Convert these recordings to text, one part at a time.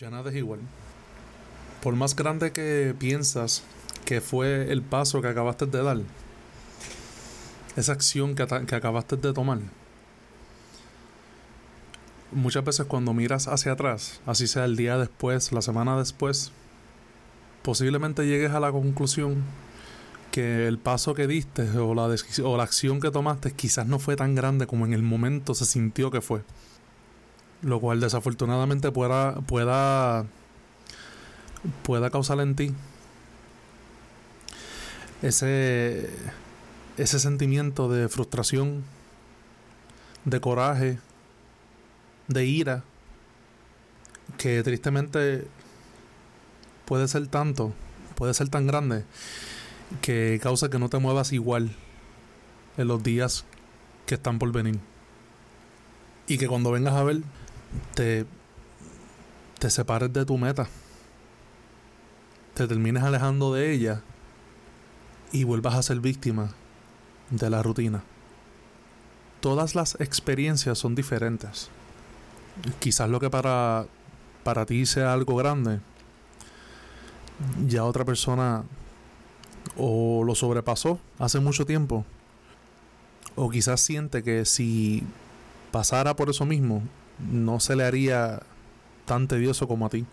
Ya nada es igual. Por más grande que piensas que fue el paso que acabaste de dar, esa acción que, que acabaste de tomar, muchas veces cuando miras hacia atrás, así sea el día después, la semana después, posiblemente llegues a la conclusión que el paso que diste o la, o la acción que tomaste quizás no fue tan grande como en el momento se sintió que fue. Lo cual desafortunadamente pueda, pueda, pueda causar en ti ese, ese sentimiento de frustración, de coraje, de ira, que tristemente puede ser tanto, puede ser tan grande, que causa que no te muevas igual en los días que están por venir. Y que cuando vengas a ver, te, te separes de tu meta, te termines alejando de ella y vuelvas a ser víctima de la rutina. Todas las experiencias son diferentes quizás lo que para, para ti sea algo grande, ya otra persona o lo sobrepasó hace mucho tiempo, o quizás siente que si pasara por eso mismo, no se le haría tan tedioso como a ti.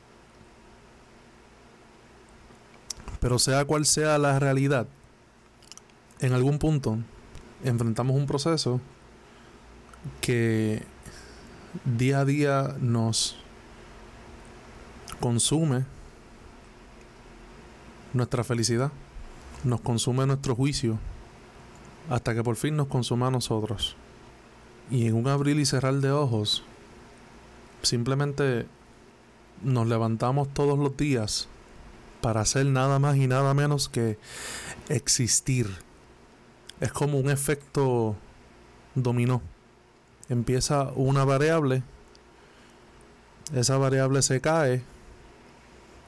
Pero sea cual sea la realidad, en algún punto enfrentamos un proceso que día a día nos consume nuestra felicidad, nos consume nuestro juicio, hasta que por fin nos consuma a nosotros. Y en un abrir y cerrar de ojos, simplemente nos levantamos todos los días para hacer nada más y nada menos que existir. Es como un efecto dominó empieza una variable, esa variable se cae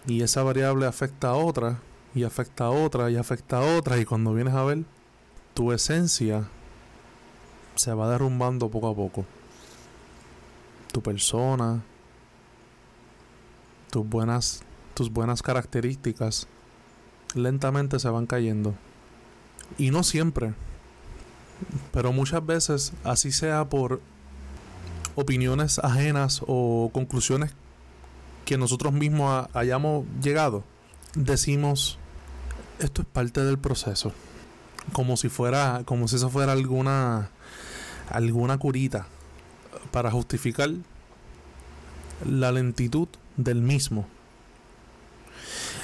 y esa variable afecta a otra y afecta a otra y afecta a otra y cuando vienes a ver tu esencia se va derrumbando poco a poco. Tu persona, tus buenas tus buenas características lentamente se van cayendo. Y no siempre. Pero muchas veces, así sea por opiniones ajenas o conclusiones que nosotros mismos hayamos llegado, decimos, esto es parte del proceso. Como si fuera, como si eso fuera alguna, alguna curita para justificar la lentitud del mismo.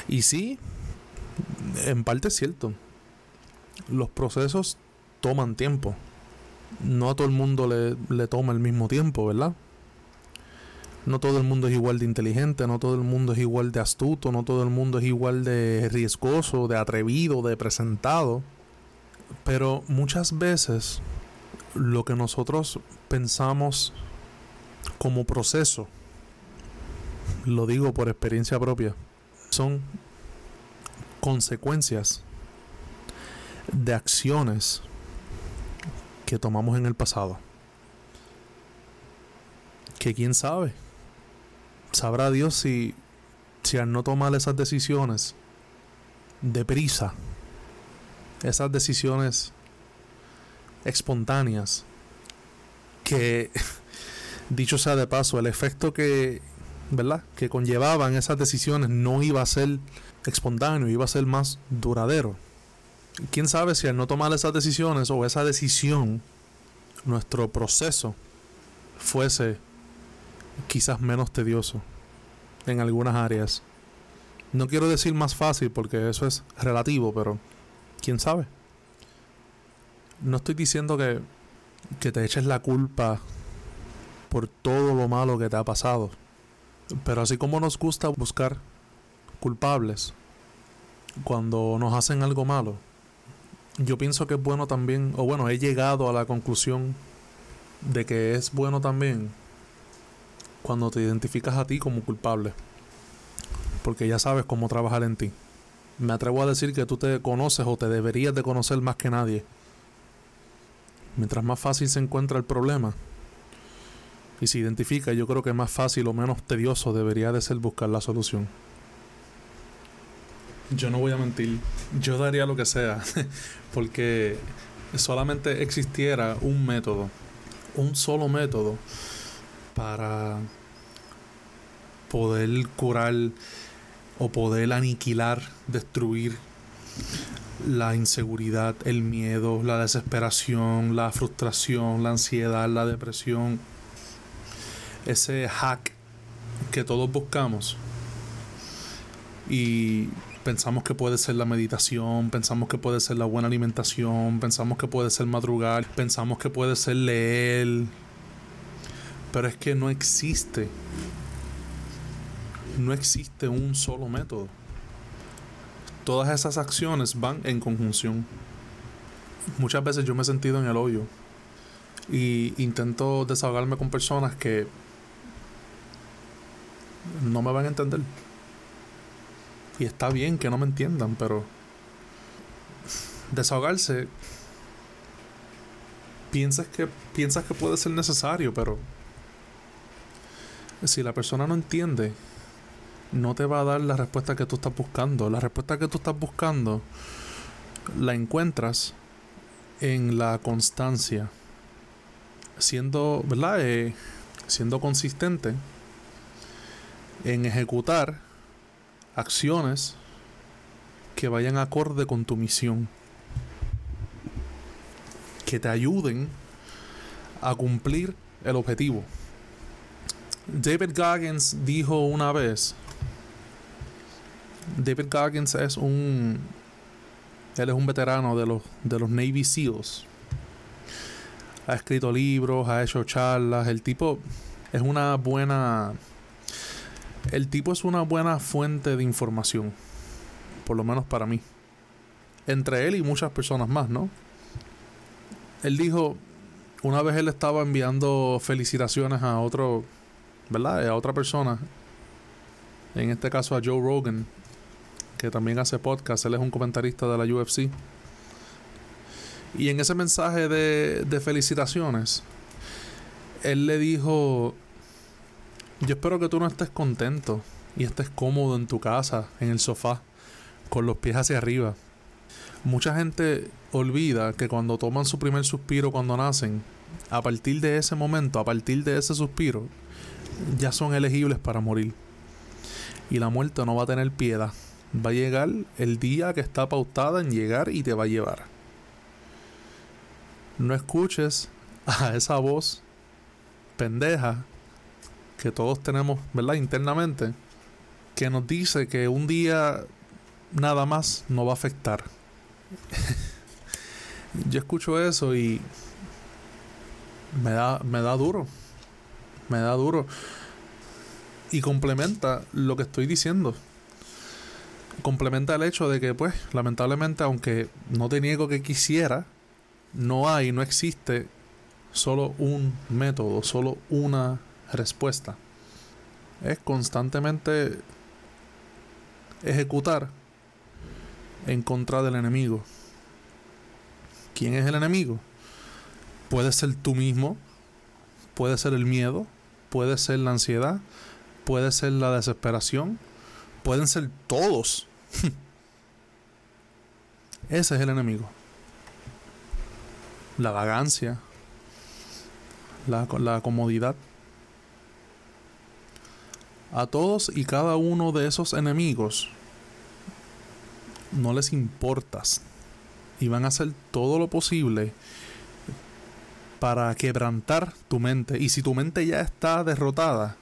Y sí, en parte es cierto. Los procesos toman tiempo. No a todo el mundo le, le toma el mismo tiempo, ¿verdad? No todo el mundo es igual de inteligente, no todo el mundo es igual de astuto, no todo el mundo es igual de riesgoso, de atrevido, de presentado. Pero muchas veces lo que nosotros pensamos como proceso, lo digo por experiencia propia, son consecuencias de acciones que tomamos en el pasado. Que quién sabe. Sabrá Dios si, al no tomar esas decisiones deprisa, esas decisiones espontáneas, que dicho sea de paso, el efecto que, ¿verdad? que conllevaban esas decisiones no iba a ser espontáneo, iba a ser más duradero quién sabe si al no tomar esas decisiones o esa decisión, nuestro proceso fuese quizás menos tedioso en algunas áreas. No quiero decir más fácil porque eso es relativo, pero quién sabe. No estoy diciendo que, que te eches la culpa por todo lo malo que te ha pasado. Pero así como nos gusta buscar culpables cuando nos hacen algo malo, yo pienso que es bueno también, o bueno, he llegado a la conclusión de que es bueno también cuando te identificas a ti como culpable, porque ya sabes cómo trabajar en ti. Me atrevo a decir que tú te conoces o te deberías de conocer más que nadie. Mientras más fácil se encuentra el problema, y se identifica, yo creo que más fácil o menos tedioso debería de ser buscar la solución. Yo no voy a mentir, yo daría lo que sea, porque solamente existiera un método, un solo método para poder curar o poder aniquilar, destruir la inseguridad, el miedo, la desesperación, la frustración, la ansiedad, la depresión, ese hack que todos buscamos y pensamos que puede ser la meditación, pensamos que puede ser la buena alimentación, pensamos que puede ser madrugar, pensamos que puede ser leer, pero es que no existe, no existe un solo método. Todas esas acciones van en conjunción. Muchas veces yo me he sentido en el hoyo y intento desahogarme con personas que no me van a entender. Y está bien que no me entiendan, pero desahogarse piensas que piensas que puede ser necesario, pero si la persona no entiende, no te va a dar la respuesta que tú estás buscando. La respuesta que tú estás buscando la encuentras en la constancia, siendo, ¿verdad? Eh, siendo consistente en ejecutar acciones que vayan acorde con tu misión, que te ayuden a cumplir el objetivo. David Goggins dijo una vez, David Goggins es un, él es un veterano de los, de los Navy SEALs. Ha escrito libros, ha hecho charlas, el tipo es una buena el tipo es una buena fuente de información, por lo menos para mí. Entre él y muchas personas más, ¿no? Él dijo, una vez él estaba enviando felicitaciones a otro, ¿verdad? A otra persona, en este caso a Joe Rogan, que también hace podcast, él es un comentarista de la UFC. Y en ese mensaje de, de felicitaciones, él le dijo yo espero que tú no estés contento y estés cómodo en tu casa, en el sofá, con los pies hacia arriba. Mucha gente olvida que cuando toman su primer suspiro cuando nacen, a partir de ese momento, a partir de ese suspiro, ya son elegibles para morir. Y la muerte no va a tener piedad. Va a llegar el día que está pautada en llegar y te va a llevar. No escuches a esa voz pendeja que todos tenemos, ¿verdad? Internamente, que nos dice que un día nada más no va a afectar. Yo escucho eso y me da, me da duro. Me da duro. Y complementa lo que estoy diciendo. Complementa el hecho de que, pues, lamentablemente, aunque no te niego que quisiera, no hay, no existe solo un método, solo una respuesta es constantemente ejecutar en contra del enemigo. ¿Quién es el enemigo? Puede ser tú mismo, puede ser el miedo, puede ser la ansiedad, puede ser la desesperación, pueden ser todos. Ese es el enemigo. La vagancia, la, la comodidad. A todos y cada uno de esos enemigos no les importas y van a hacer todo lo posible para quebrantar tu mente. Y si tu mente ya está derrotada,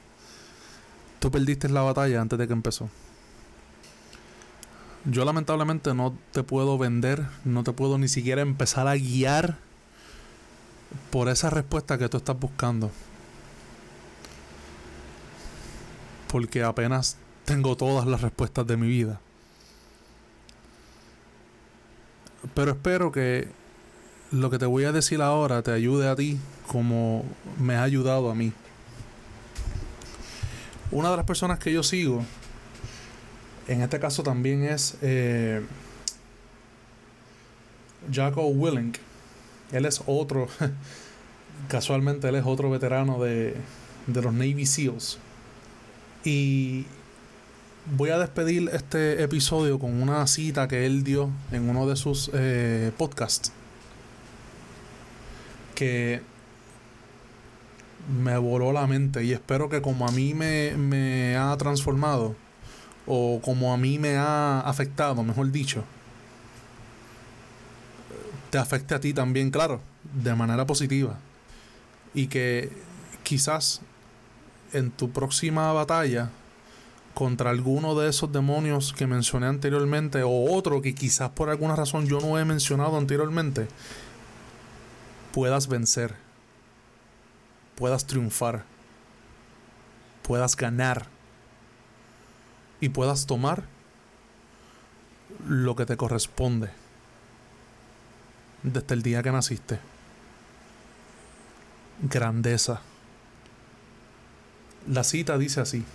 tú perdiste la batalla antes de que empezó. Yo lamentablemente no te puedo vender, no te puedo ni siquiera empezar a guiar por esa respuesta que tú estás buscando. porque apenas tengo todas las respuestas de mi vida. Pero espero que lo que te voy a decir ahora te ayude a ti como me ha ayudado a mí. Una de las personas que yo sigo, en este caso también es eh, Jaco Willink. Él es otro, casualmente él es otro veterano de, de los Navy SEALs. Y voy a despedir este episodio con una cita que él dio en uno de sus eh, podcasts. Que me voló la mente y espero que como a mí me, me ha transformado o como a mí me ha afectado, mejor dicho, te afecte a ti también, claro, de manera positiva. Y que quizás en tu próxima batalla contra alguno de esos demonios que mencioné anteriormente o otro que quizás por alguna razón yo no he mencionado anteriormente, puedas vencer, puedas triunfar, puedas ganar y puedas tomar lo que te corresponde desde el día que naciste. Grandeza. La cita dice así.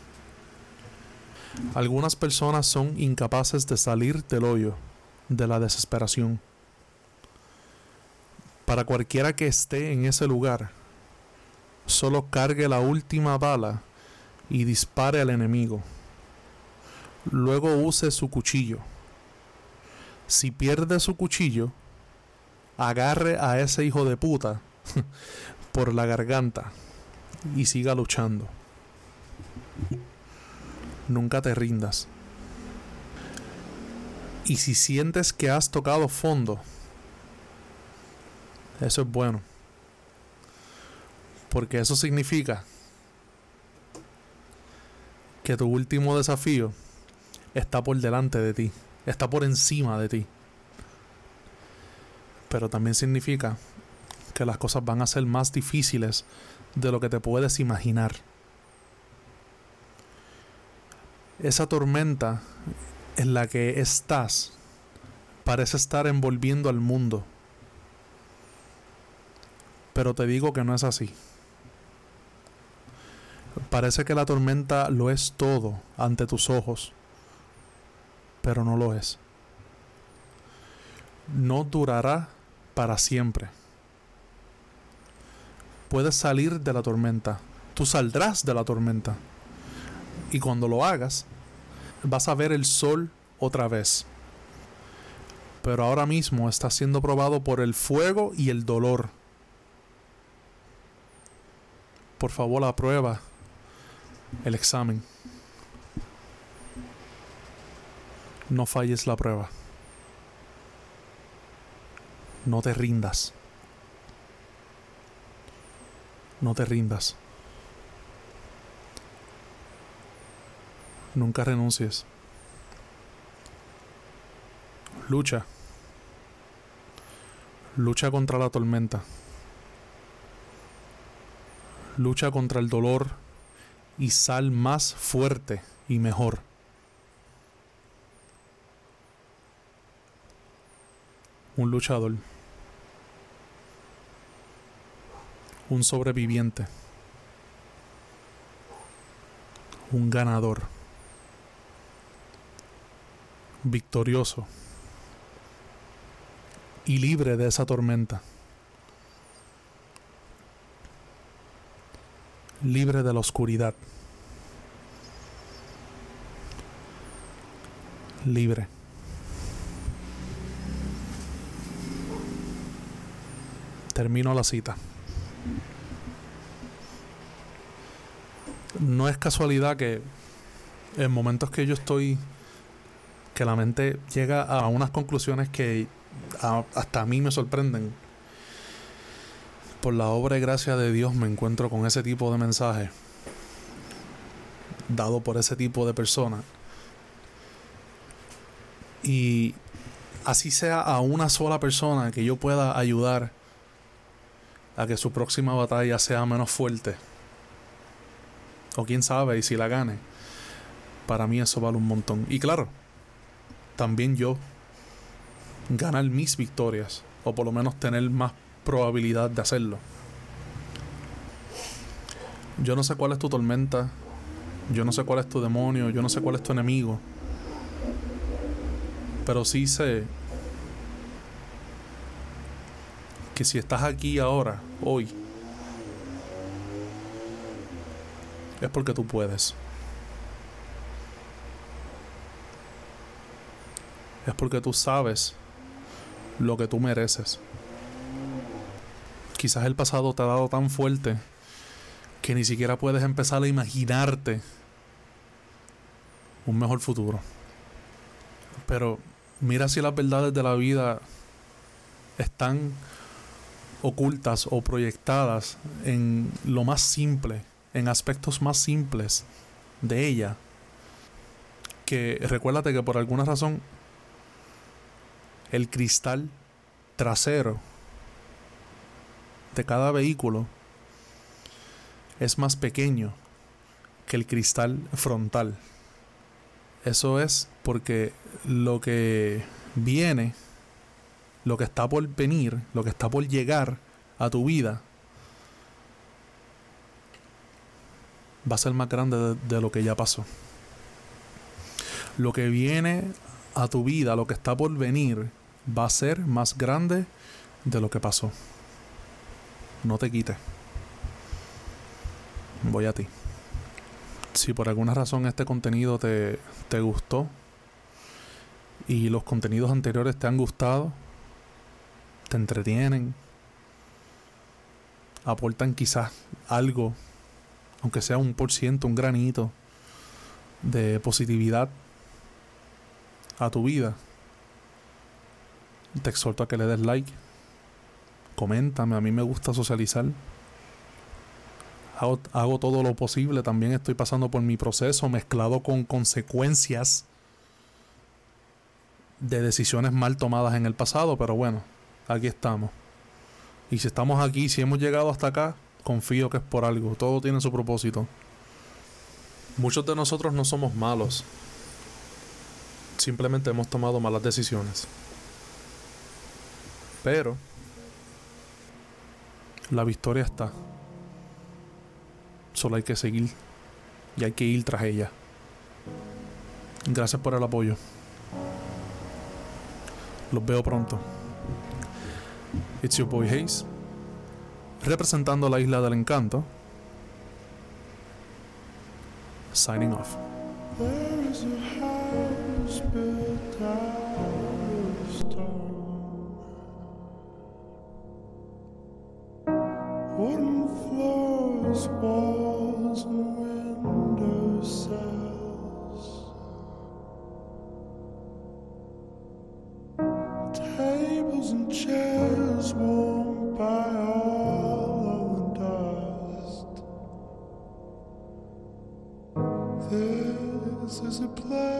Algunas personas son incapaces de salir del hoyo de la desesperación. Para cualquiera que esté en ese lugar, solo cargue la última bala y dispare al enemigo. Luego use su cuchillo. Si pierde su cuchillo, agarre a ese hijo de puta por la garganta y siga luchando. Nunca te rindas. Y si sientes que has tocado fondo, eso es bueno. Porque eso significa que tu último desafío está por delante de ti, está por encima de ti. Pero también significa que las cosas van a ser más difíciles de lo que te puedes imaginar. Esa tormenta en la que estás parece estar envolviendo al mundo. Pero te digo que no es así. Parece que la tormenta lo es todo ante tus ojos, pero no lo es. No durará para siempre. Puedes salir de la tormenta. Tú saldrás de la tormenta. Y cuando lo hagas, vas a ver el sol otra vez. Pero ahora mismo está siendo probado por el fuego y el dolor. Por favor, aprueba el examen. No falles la prueba. No te rindas. No te rindas. Nunca renuncies. Lucha. Lucha contra la tormenta. Lucha contra el dolor y sal más fuerte y mejor. Un luchador. Un sobreviviente. Un ganador victorioso y libre de esa tormenta. Libre de la oscuridad. Libre. Termino la cita. No es casualidad que en momentos que yo estoy que la mente llega a unas conclusiones que hasta a mí me sorprenden. Por la obra y gracia de Dios me encuentro con ese tipo de mensaje dado por ese tipo de persona. Y así sea a una sola persona que yo pueda ayudar a que su próxima batalla sea menos fuerte. O quién sabe, y si la gane. Para mí eso vale un montón. Y claro, también yo ganar mis victorias, o por lo menos tener más probabilidad de hacerlo. Yo no sé cuál es tu tormenta, yo no sé cuál es tu demonio, yo no sé cuál es tu enemigo, pero sí sé que si estás aquí ahora, hoy, es porque tú puedes. Es porque tú sabes lo que tú mereces. Quizás el pasado te ha dado tan fuerte que ni siquiera puedes empezar a imaginarte un mejor futuro. Pero mira si las verdades de la vida están ocultas o proyectadas en lo más simple, en aspectos más simples de ella. Que recuérdate que por alguna razón el cristal trasero de cada vehículo es más pequeño que el cristal frontal. Eso es porque lo que viene, lo que está por venir, lo que está por llegar a tu vida, va a ser más grande de, lo que ya pasó. Lo que viene a tu vida, lo que está por venir, va a ser más grande de lo que pasó. No te quites. Voy a ti. Si por alguna razón este contenido te, te gustó y los contenidos anteriores te han gustado, te entretienen, aportan quizás algo, aunque sea un por ciento, un granito de positividad a tu vida, te exhorto a que le des like. Coméntame, a mí me gusta socializar. Hago, hago, todo lo posible, también estoy pasando por mi proceso mezclado con consecuencias de decisiones mal tomadas en el pasado, pero bueno, aquí estamos. Y si estamos aquí, si hemos llegado hasta acá, confío que es por algo, todo tiene su propósito. Muchos de nosotros no somos malos, simplemente hemos tomado malas decisiones. Pero la victoria está. Solo hay que seguir y hay que ir tras ella. Gracias por el apoyo. Los veo pronto. It's your boy Hayes, representando la isla del encanto. Signing off. Wooden floors, walls, and window cells. Tables and chairs dust. This is a place.